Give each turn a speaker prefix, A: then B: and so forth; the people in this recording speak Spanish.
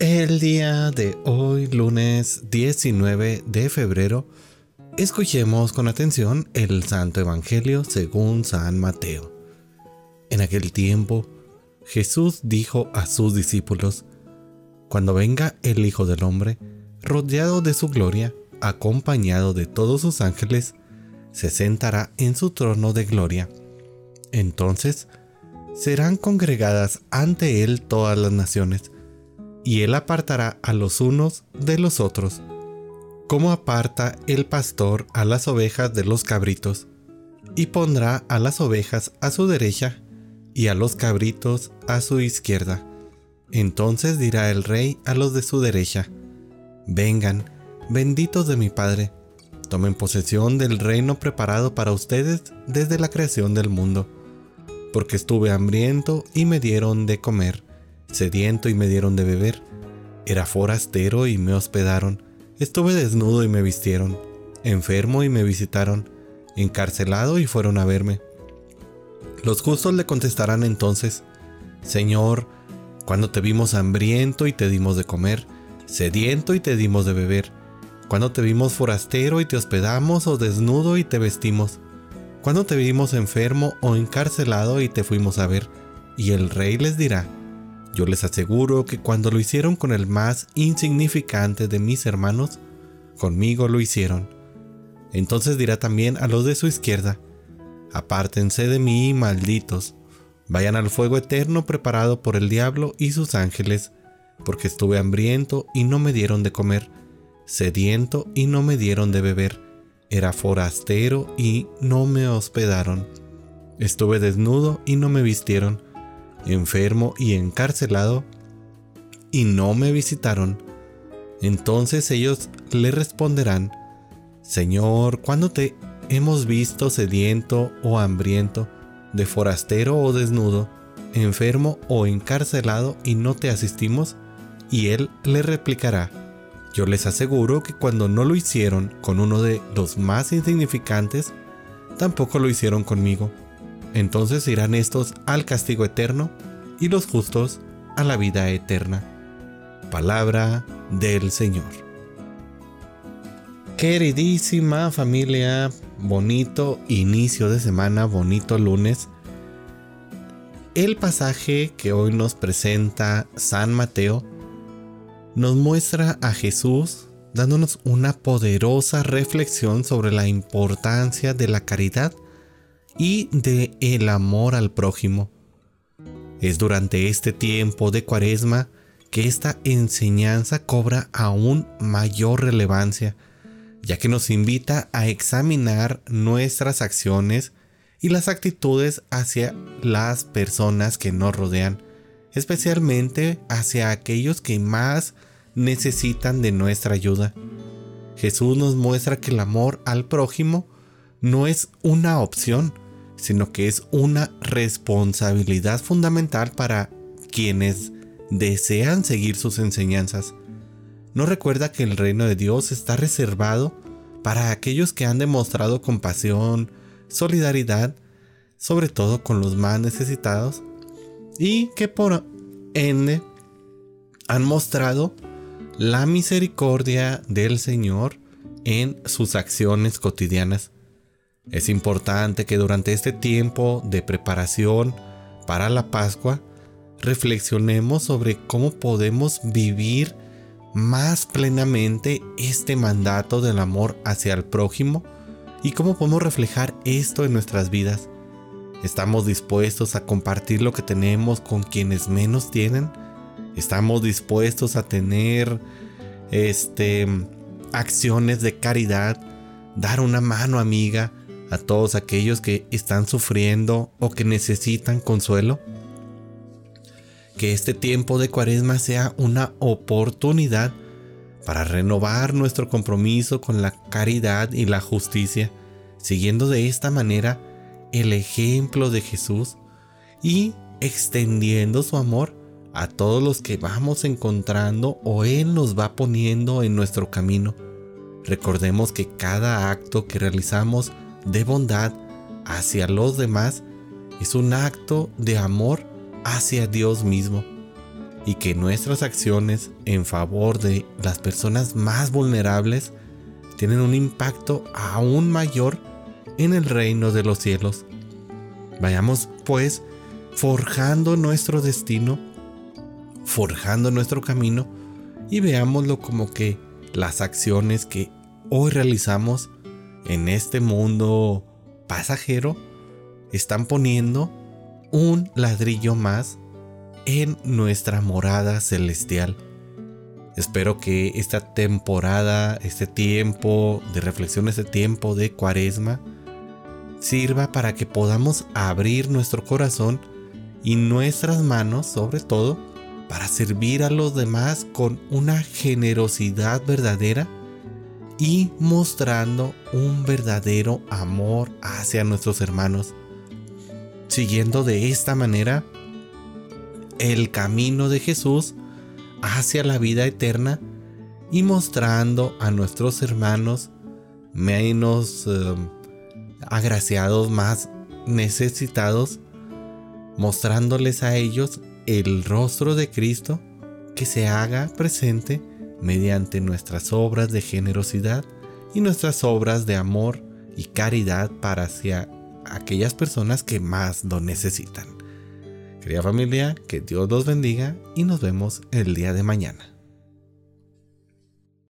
A: El día de hoy, lunes 19 de febrero, escuchemos con atención el Santo Evangelio según San Mateo. En aquel tiempo, Jesús dijo a sus discípulos, Cuando venga el Hijo del Hombre, rodeado de su gloria, acompañado de todos sus ángeles, se sentará en su trono de gloria. Entonces, serán congregadas ante él todas las naciones, y él apartará a los unos de los otros, como aparta el pastor a las ovejas de los cabritos, y pondrá a las ovejas a su derecha y a los cabritos a su izquierda. Entonces dirá el rey a los de su derecha, Vengan, benditos de mi Padre, tomen posesión del reino preparado para ustedes desde la creación del mundo, porque estuve hambriento y me dieron de comer sediento y me dieron de beber. Era forastero y me hospedaron. Estuve desnudo y me vistieron. Enfermo y me visitaron. Encarcelado y fueron a verme. Los justos le contestarán entonces, Señor, cuando te vimos hambriento y te dimos de comer, sediento y te dimos de beber, cuando te vimos forastero y te hospedamos o desnudo y te vestimos, cuando te vimos enfermo o encarcelado y te fuimos a ver. Y el rey les dirá, yo les aseguro que cuando lo hicieron con el más insignificante de mis hermanos, conmigo lo hicieron. Entonces dirá también a los de su izquierda, apártense de mí, malditos, vayan al fuego eterno preparado por el diablo y sus ángeles, porque estuve hambriento y no me dieron de comer, sediento y no me dieron de beber, era forastero y no me hospedaron, estuve desnudo y no me vistieron, enfermo y encarcelado, y no me visitaron. Entonces ellos le responderán, Señor, ¿cuándo te hemos visto sediento o hambriento, de forastero o desnudo, enfermo o encarcelado y no te asistimos? Y él le replicará, yo les aseguro que cuando no lo hicieron con uno de los más insignificantes, tampoco lo hicieron conmigo. Entonces irán estos al castigo eterno y los justos a la vida eterna. Palabra del Señor. Queridísima familia, bonito inicio de semana, bonito lunes. El pasaje que hoy nos presenta San Mateo nos muestra a Jesús dándonos una poderosa reflexión sobre la importancia de la caridad y de el amor al prójimo. Es durante este tiempo de cuaresma que esta enseñanza cobra aún mayor relevancia, ya que nos invita a examinar nuestras acciones y las actitudes hacia las personas que nos rodean, especialmente hacia aquellos que más necesitan de nuestra ayuda. Jesús nos muestra que el amor al prójimo no es una opción, sino que es una responsabilidad fundamental para quienes desean seguir sus enseñanzas. No recuerda que el reino de Dios está reservado para aquellos que han demostrado compasión, solidaridad, sobre todo con los más necesitados, y que por ende han mostrado la misericordia del Señor en sus acciones cotidianas. Es importante que durante este tiempo de preparación para la Pascua reflexionemos sobre cómo podemos vivir más plenamente este mandato del amor hacia el prójimo y cómo podemos reflejar esto en nuestras vidas. ¿Estamos dispuestos a compartir lo que tenemos con quienes menos tienen? ¿Estamos dispuestos a tener este acciones de caridad, dar una mano amiga a todos aquellos que están sufriendo o que necesitan consuelo. Que este tiempo de cuaresma sea una oportunidad para renovar nuestro compromiso con la caridad y la justicia, siguiendo de esta manera el ejemplo de Jesús y extendiendo su amor a todos los que vamos encontrando o Él nos va poniendo en nuestro camino. Recordemos que cada acto que realizamos de bondad hacia los demás es un acto de amor hacia Dios mismo. y que nuestras acciones en favor de las personas más vulnerables tienen un impacto aún mayor en el reino de los cielos. Vayamos pues forjando nuestro destino, forjando nuestro camino y veámoslo como que las acciones que hoy realizamos en este mundo pasajero están poniendo un ladrillo más en nuestra morada celestial. Espero que esta temporada, este tiempo de reflexión, este tiempo de cuaresma, sirva para que podamos abrir nuestro corazón y nuestras manos, sobre todo, para servir a los demás con una generosidad verdadera y mostrando un verdadero amor hacia nuestros hermanos. Siguiendo de esta manera el camino de Jesús hacia la vida eterna y mostrando a nuestros hermanos menos eh, agraciados, más necesitados, mostrándoles a ellos el rostro de Cristo que se haga presente mediante nuestras obras de generosidad y nuestras obras de amor y caridad para hacia aquellas personas que más lo necesitan. Querida familia, que Dios los bendiga y nos vemos el día de mañana.